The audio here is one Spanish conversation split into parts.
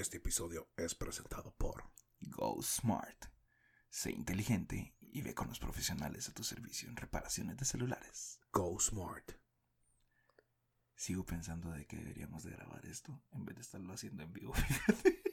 Este episodio es presentado por Go Smart. Sé inteligente y ve con los profesionales a tu servicio en reparaciones de celulares. Go Smart. Sigo pensando de que deberíamos de grabar esto en vez de estarlo haciendo en vivo.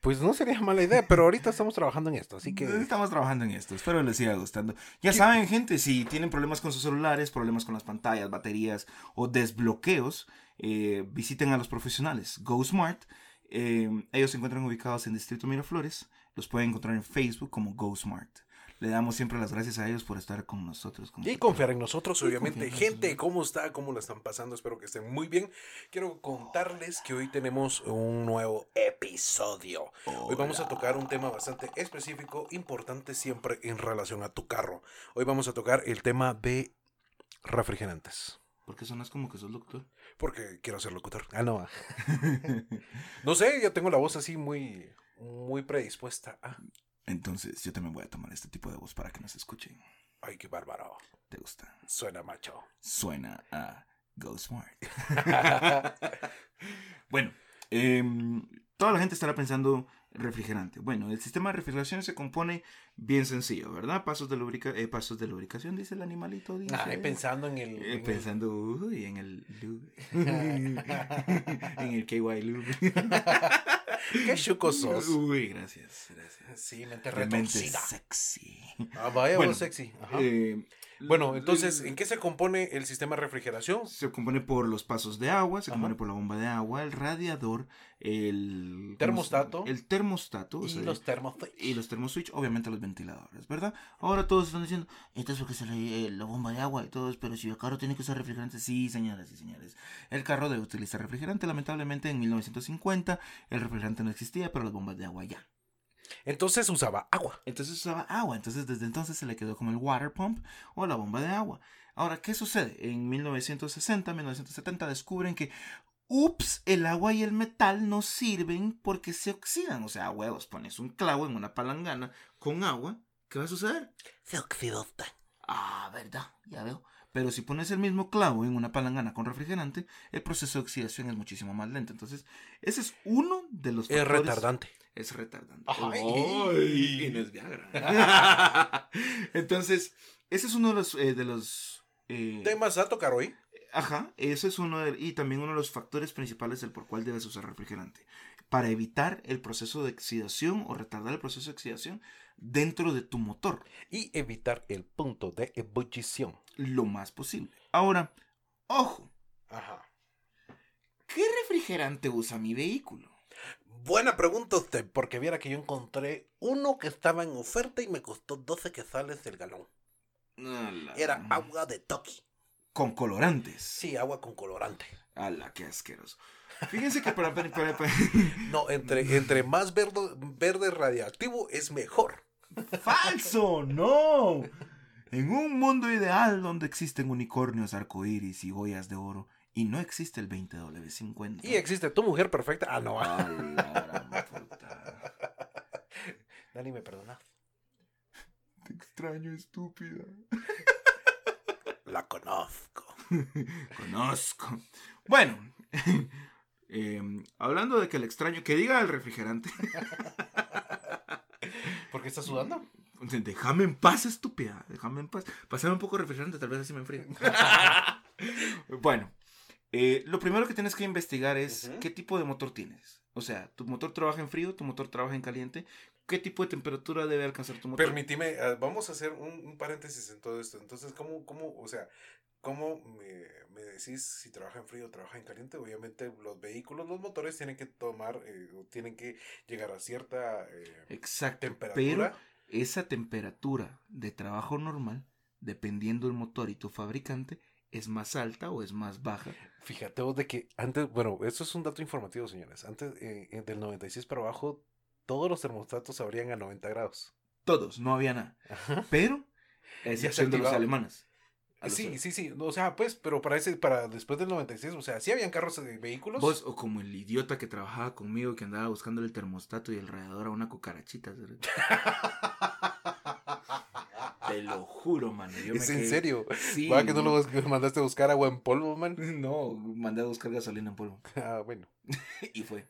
Pues no sería mala idea, pero ahorita estamos trabajando en esto, así que... Estamos trabajando en esto, espero les siga gustando. Ya saben, gente, si tienen problemas con sus celulares, problemas con las pantallas, baterías o desbloqueos, eh, visiten a los profesionales. Go Smart. Eh, ellos se encuentran ubicados en Distrito Miraflores. Los pueden encontrar en Facebook como Go Smart. Le damos siempre las gracias a ellos por estar con nosotros. con Y confiar en nosotros, obviamente. Gente, nosotros. ¿cómo está? ¿Cómo la están pasando? Espero que estén muy bien. Quiero contarles que hoy tenemos un nuevo episodio. Hoy vamos a tocar un tema bastante específico, importante siempre en relación a tu carro. Hoy vamos a tocar el tema de refrigerantes. ¿Por qué sonas como que sos doctor? Porque quiero ser locutor. Ah, no. No sé, yo tengo la voz así muy, muy predispuesta. a- Entonces, yo también voy a tomar este tipo de voz para que nos escuchen. Ay, qué bárbaro. ¿Te gusta? Suena macho. Suena a Go Smart. Bueno, em, toda la gente estará pensando refrigerante. Bueno, el sistema de refrigeración se compone bien sencillo, ¿verdad? Pasos de, lubrica eh, pasos de lubricación, dice el animalito. Dice, Ay, pensando en el. Eh, pensando uy, en el en el KY lube. Qué chuco sos. Uy, gracias, gracias. Sí, mente retorcida. sexy. Ah, vaya, Bueno, vos sexy. Ajá. Eh, bueno, entonces, ¿en qué se compone el sistema de refrigeración? Se compone por los pasos de agua, se Ajá. compone por la bomba de agua, el radiador, el ¿cómo se- Termostato. el termostato o Y sea, los termoswitch. y los termoswitch, obviamente los ventiladores, ¿verdad? Ahora todos están diciendo, entonces porque se le eh, la bomba de agua y todo, pero si el carro tiene que usar refrigerante, sí, señoras y señores. El carro debe utilizar refrigerante, lamentablemente en 1950 el refrigerante no existía, pero las bombas de agua ya. Entonces usaba agua. Entonces usaba agua, entonces desde entonces se le quedó como el water pump o la bomba de agua. Ahora, ¿qué sucede? En 1960, 1970 descubren que, ups, el agua y el metal no sirven porque se oxidan. O sea, huevos, pones un clavo en una palangana con agua, ¿qué va a suceder? Se oxidó. Ah, verdad, ya veo. Pero si pones el mismo clavo en una palangana con refrigerante, el proceso de oxidación es muchísimo más lento. Entonces, ese es uno de los Es factores- retardante. es retardante. Ay. Ay, y no es Viagra. Entonces, ese es uno de los... eh, de los eh, ¿Temas a tocar hoy? Ajá, ese es uno de, y también uno de los factores principales del por cual debes usar refrigerante. Para evitar el proceso de oxidación o retardar el proceso de oxidación dentro de tu motor Y evitar el punto de ebullición. lo más posible. Ahora, ojo, Ajá. ¿qué refrigerante usa mi vehículo? Buena pregunta usted, porque viera que yo encontré uno que estaba en oferta y me costó 12 quetzales el galón. Era agua de Toki. Con colorantes. Sí, agua con colorante. ¡Hala, qué asqueroso! Fíjense que para, para- para- para- No, entre, entre más verde, verde radiactivo es mejor. ¡Falso! ¡No! En un mundo ideal donde existen unicornios, arcoíris y joyas de oro y no existe el 20W50. Y existe tu mujer perfecta. Ah, no. ¡A la puta! Dani, me perdona. Te extraño, estúpida. La conozco. Conozco. Bueno, eh, hablando de que el extraño, que diga el refrigerante. ¿Por qué estás sudando? Déjame en paz, estúpida. Déjame en paz. Pasame un poco de refrigerante, tal vez así me enfríe. bueno, eh, lo primero que tienes que investigar es qué tipo de motor tienes. O sea, tu motor trabaja en frío, tu motor trabaja en caliente. ¿Qué tipo de temperatura debe alcanzar tu motor? Permíteme, eh, vamos a hacer un, un paréntesis en todo esto. Entonces, ¿cómo, cómo, o sea, cómo me, me decís si trabaja en frío o trabaja en caliente? Obviamente, los vehículos, los motores tienen que tomar, eh, tienen que llegar a cierta eh, Exacto. temperatura. Pero esa temperatura de trabajo normal, dependiendo del motor y tu fabricante, es más alta o es más baja. Fíjate vos de que antes, bueno, esto es un dato informativo, señores. Antes, eh, eh, del 96 para abajo, todos los termostatos abrían a 90 grados. Todos, no había nada. Pero, a excepción de los alemanes. Los- Sí, sí, sí. O sea, pues, pero para ese, para después del 96, o sea, sí habían carros de vehículos. Vos, o como el idiota que trabajaba conmigo que andaba buscando el termostato y el radiador a una cucarachita. Te lo juro, mano. Yo ¿Es me en quedé- serio? Sí. ¿Va que no lo mandaste a buscar agua en polvo, man? No, mandé a buscar gasolina en polvo. Ah, bueno. Y fue.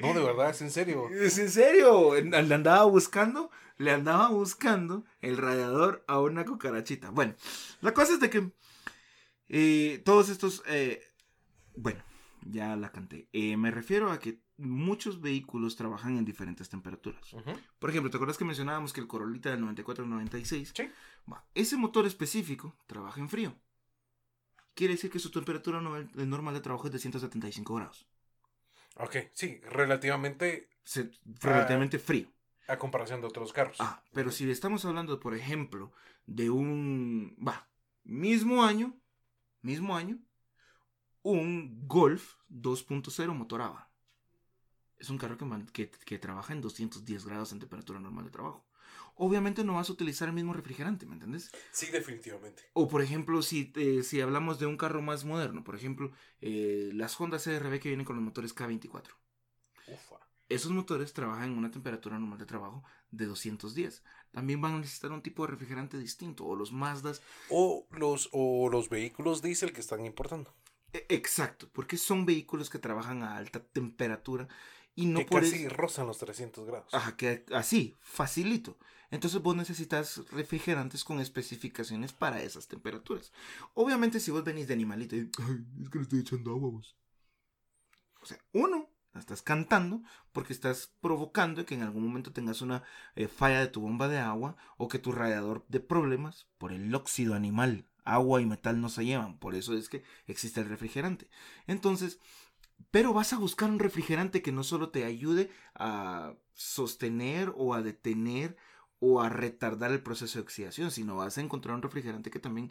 No, de verdad, es en serio. ¿Es en serio? Le andaba buscando, le andaba buscando el radiador a una cucarachita. Bueno, la cosa es de que eh, todos estos, eh, bueno, ya la canté. Eh, me refiero a que muchos vehículos trabajan en diferentes temperaturas. Por ejemplo, ¿te acuerdas que mencionábamos que el Corolita del 94-96? Sí. Ese motor específico trabaja en frío. Quiere decir que su temperatura no- normal de trabajo es de 175 grados. Ok, sí, relativamente Se- relativamente frío. a comparación de otros carros. Ah, pero si estamos hablando, por ejemplo, de un... Va, mismo año, mismo año, un Golf 2.0 motor AVA. Es un carro que, que, que trabaja en 210 grados en temperatura normal de trabajo. Obviamente no vas a utilizar el mismo refrigerante, ¿me entiendes? Sí, definitivamente. O por ejemplo, si, eh, si hablamos de un carro más moderno, por ejemplo, eh, las Honda CRV que vienen con los motores K24. Ufa. Esos motores trabajan en una temperatura normal de trabajo de 210. También van a necesitar un tipo de refrigerante distinto. O los Mazdas. O los, o los vehículos diésel que están importando. E- Exacto, porque son vehículos que trabajan a alta temperatura y no que por casi eso- rozan los 300 grados. Ajá, que así, facilito. Entonces vos necesitas refrigerantes con especificaciones para esas temperaturas. Obviamente si vos venís de animalito y, ay, es que le estoy echando agua vos. O sea, uno, la estás cantando porque estás provocando que en algún momento tengas una eh, falla de tu bomba de agua o que tu radiador de problemas por el óxido animal. Agua y metal no se llevan, por eso es que existe el refrigerante. Entonces, pero vas a buscar un refrigerante que no solo te ayude a sostener o a detener o a retardar el proceso de oxidación, sino vas a encontrar un refrigerante que también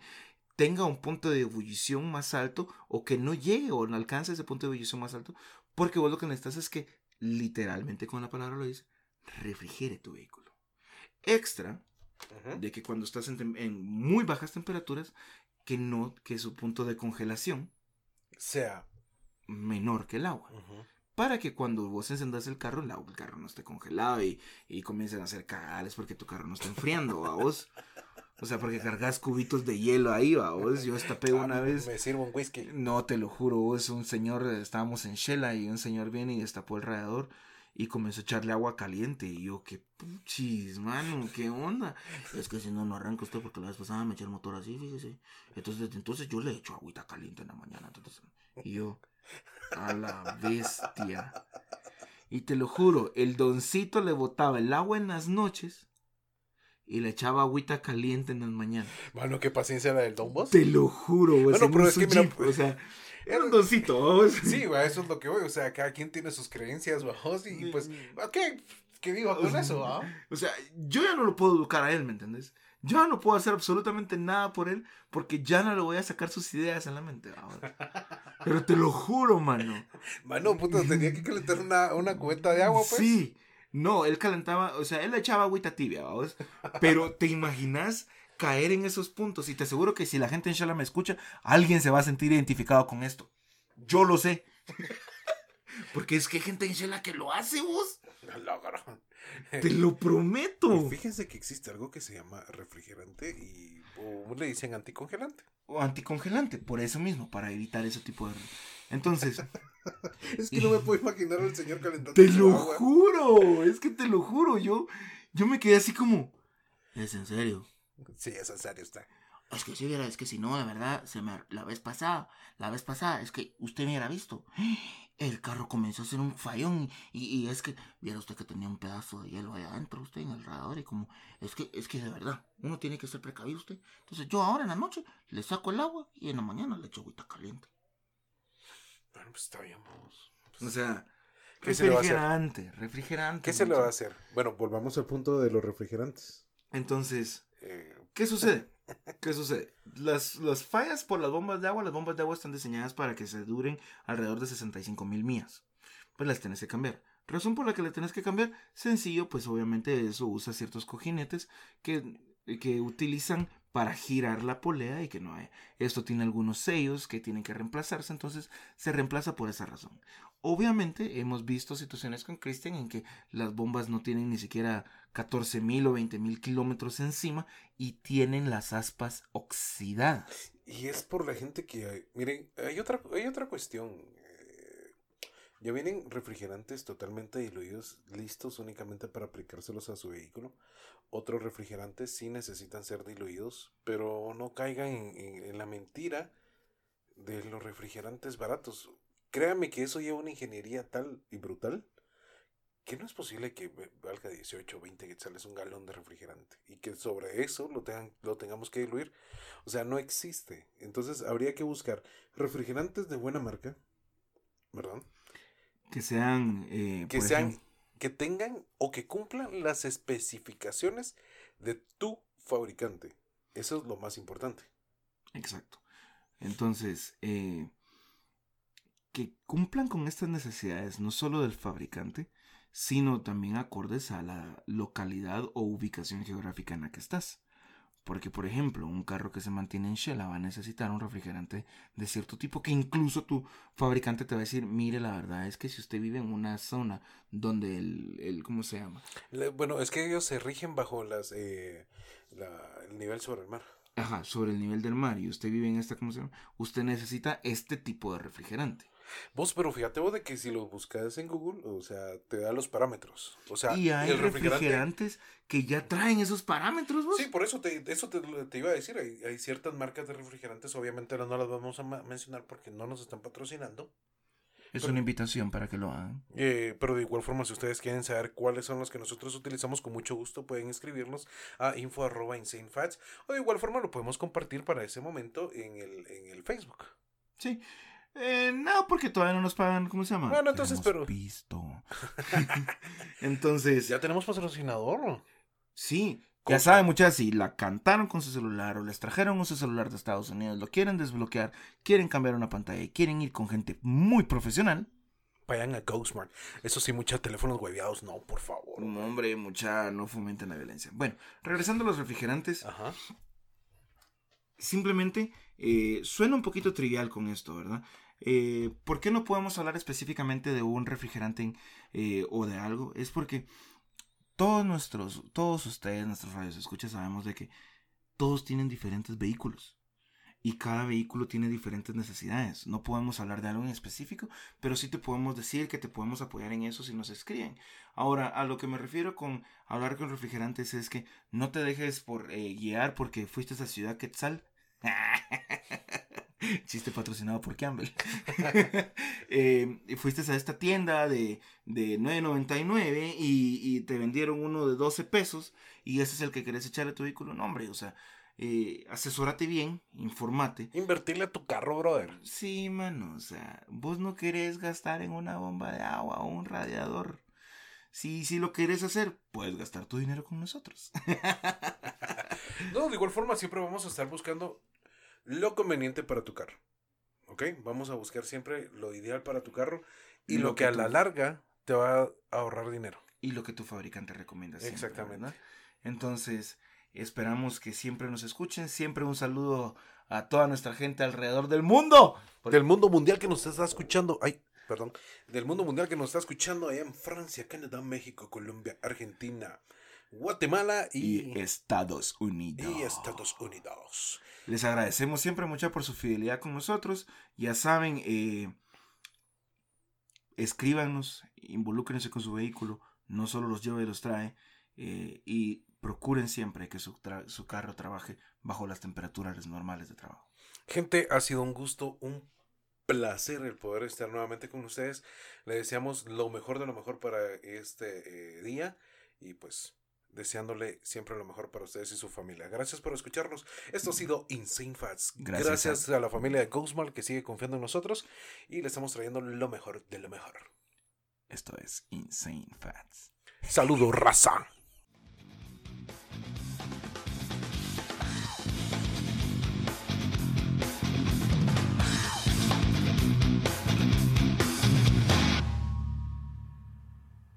tenga un punto de ebullición más alto o que no llegue o no alcance ese punto de ebullición más alto, porque vos lo que necesitas es que, literalmente con la palabra lo dice, refrigere tu vehículo. Extra De que cuando estás en, muy bajas temperaturas, que no, que su punto de congelación Sea. menor que el agua para que cuando vos encendas el carro, el, agua- el carro no esté congelado y, y comiencen a hacer cagales porque tu carro no está enfriando, ¿va vos? O sea, porque cargas cubitos de hielo ahí, ¿va vos? Yo destapé una vez, Me sirvo un whisky. no te lo juro, vos, un señor, estábamos en Shela y un señor viene y destapó el radiador y comenzó a echarle agua caliente y yo, qué puchis, mano, qué onda. Es que si no, no arranca usted porque la vez pasada me eché el motor así, fíjese. Entonces, desde entonces yo le echo agüita caliente en la mañana. Entonces, y yo, a la bestia. Y te lo juro, el doncito le botaba el agua en las noches y le echaba agüita caliente en las mañanas. Mano, qué paciencia la del Don Boss. Te lo juro, güey. Bueno, en pero es que mira, Jeep, o sea, era un doncito. vamos. Sí, güey, eso es lo que voy. O sea, cada quien tiene sus creencias, bajos. Y pues, ok, ¿qué digo con eso? ah? O sea, yo ya no lo puedo educar a él, ¿me entendés? Yo ya no puedo hacer absolutamente nada por él porque ya no le voy a sacar sus ideas en la mente ahora. Pero te lo juro, mano. Mano, puta, tenía que calentar una, una cubeta de agua, pues. Sí. No, él calentaba, o sea, él le echaba agüita tibia, ¿vamos? Pero te imaginas caer en esos puntos y te aseguro que si la gente en Shala me escucha, alguien se va a sentir identificado con esto. Yo lo sé. Porque es que hay gente en Shala que lo hace, vos. Logro. Te lo prometo. Fíjense que existe algo que se llama refrigerante y o le dicen anticongelante. O anticongelante, por eso mismo, para evitar ese tipo de... Entonces, Es que no me puedo imaginar al señor calentando te lo agua. juro, es que te lo juro, yo, yo me quedé así como... ¿Es en serio? Sí, es en serio está. Es que si viera, es que si no, de verdad, se me, la vez pasada, la vez pasada, es que usted me hubiera visto. El carro comenzó a hacer un fallón y, y es que, viera usted que tenía un pedazo de hielo allá adentro, usted en el radiador y como, es que, es que de verdad, uno tiene que ser precavido usted. Entonces yo ahora en la noche le saco el agua y en la mañana le echo agüita caliente. Bueno, pues está bien, vamos. O sea, ¿Qué se le va a hacer? refrigerante, refrigerante. ¿Qué se le va a hacer? Bueno, volvamos al punto de los refrigerantes. Entonces, ¿Qué sucede? ¿Qué sucede? Las, las fallas por las bombas de agua, las bombas de agua están diseñadas para que se duren alrededor de 65 mil millas. Pues las tenés que cambiar. Razón por la que las tenés que cambiar, sencillo, pues obviamente eso usa ciertos cojinetes que, que utilizan para girar la polea y que no haya. Esto tiene algunos sellos que tienen que reemplazarse, entonces se reemplaza por esa razón. Obviamente hemos visto situaciones con Christian en que las bombas no tienen ni siquiera 14.000 o 20.000 kilómetros encima y tienen las aspas oxidadas. Y es por la gente que, miren, hay otra, hay otra cuestión. Ya vienen refrigerantes totalmente diluidos, listos únicamente para aplicárselos a su vehículo. Otros refrigerantes sí necesitan ser diluidos, pero no caigan en, la mentira de los refrigerantes baratos. Créame que eso lleva una ingeniería tal y brutal que no es posible que valga 18 o 20 quetzales un galón de refrigerante y que sobre eso lo, tengan, lo tengamos que diluir. O sea, no existe. Entonces habría que buscar refrigerantes de buena marca, ¿verdad? Que sean, eh, Que sean, ejemplo, que tengan o que cumplan las especificaciones de tu fabricante. Eso es lo más importante. Exacto. Entonces, eh, que cumplan con estas necesidades, no solo del fabricante, sino también acordes a la localidad o ubicación geográfica en la que estás. Porque, por ejemplo, un carro que se mantiene en Shela va a necesitar un refrigerante de cierto tipo que incluso tu fabricante te va a decir, mire, la verdad es que si usted vive en una zona donde el, el ¿cómo se llama? Bueno, es que ellos se rigen bajo las eh, la- el nivel sobre el mar. Ajá, sobre el nivel del mar y usted vive en esta, ¿cómo se llama? Usted necesita este tipo de refrigerante. Vos, pero fíjate vos de que si lo buscas en Google, o sea, te da los parámetros. O sea, y hay el refrigerante. refrigerantes que ya traen esos parámetros, vos. Sí, por eso te, eso te, te iba a decir. Hay, hay ciertas marcas de refrigerantes, obviamente no las vamos a mencionar porque no nos están patrocinando. es una invitación para que lo hagan. Eh, pero de igual forma, si ustedes quieren saber cuáles son los que nosotros utilizamos, con mucho gusto pueden escribirnos a info arroba insanefats, o de igual forma lo podemos compartir para ese momento en el, en el Facebook. Sí. Eh, no, porque todavía no nos pagan, ¿cómo se llama? Bueno, entonces, pero- Visto. entonces, Ya tenemos patrocinador. sí. Ya saben, muchachas, si la cantaron con su celular o les trajeron un celular de Estados Unidos, lo quieren desbloquear, quieren cambiar una pantalla y quieren ir con gente muy profesional, Vayan a GoSmart. Eso sí, muchos teléfonos hueveados, no, por favor. un hombre, mucha, no fomenten la violencia. Bueno, regresando a los refrigerantes, Ajá. simplemente eh, suena un poquito trivial con esto, ¿verdad? Eh, ¿Por qué no podemos hablar específicamente de un refrigerante eh, o de algo? Es porque todos nuestros, todos ustedes, nuestros radios escuchas, sabemos de que todos tienen diferentes vehículos. Y cada vehículo tiene diferentes necesidades. No podemos hablar de algo en específico, pero sí te podemos decir que te podemos apoyar en eso si nos escriben. Ahora, a lo que me refiero con hablar con refrigerantes es que no te dejes por eh, guiar porque fuiste a esa ciudad Quetzal. Chiste patrocinado por Campbell. Eh, fuiste a esta tienda de, de 9.99 y, y te vendieron uno de 12 pesos y ese es el que querés echarle a tu vehículo. No, hombre, o sea, eh, asesórate bien, informate. Invertirle a tu carro, brother. Sí, mano, o sea, vos no querés gastar en una bomba de agua o un radiador. Si, si lo querés hacer, puedes gastar tu dinero con nosotros. No, de igual forma siempre vamos a estar buscando lo conveniente para tu carro. ¿Ok? Vamos a buscar siempre lo ideal para tu carro y lo, Lo que, que a la larga te va a ahorrar dinero. y lo que tu fabricante recomienda. siempre, Exactamente. ¿verdad? Entonces, esperamos que siempre nos escuchen. Siempre un saludo a toda nuestra gente alrededor del mundo. Del mundo mundial que nos está escuchando. Ay, perdón. Del mundo mundial que nos está escuchando allá en Francia, Canadá, México, Colombia, Argentina, Guatemala y, Y Estados Unidos. y Estados Unidos. Les agradecemos siempre mucho por su fidelidad con nosotros. Ya saben, eh, escríbanos, involúcrense con su vehículo, no solo los lleva y los trae, eh, y procuren siempre que su carro trabaje bajo las temperaturas normales de trabajo. Gente, ha sido un gusto, un placer el poder estar nuevamente con ustedes. Le deseamos lo mejor de lo mejor para este eh, día y pues deseándole siempre lo mejor para ustedes y su familia. Gracias por escucharnos. Esto ha sido Insane Fats. Gracias Gracias, a... la familia de Ghostmal que sigue confiando en nosotros y le estamos trayendo lo mejor de lo mejor. Esto es Insane Fats. Saludos, raza.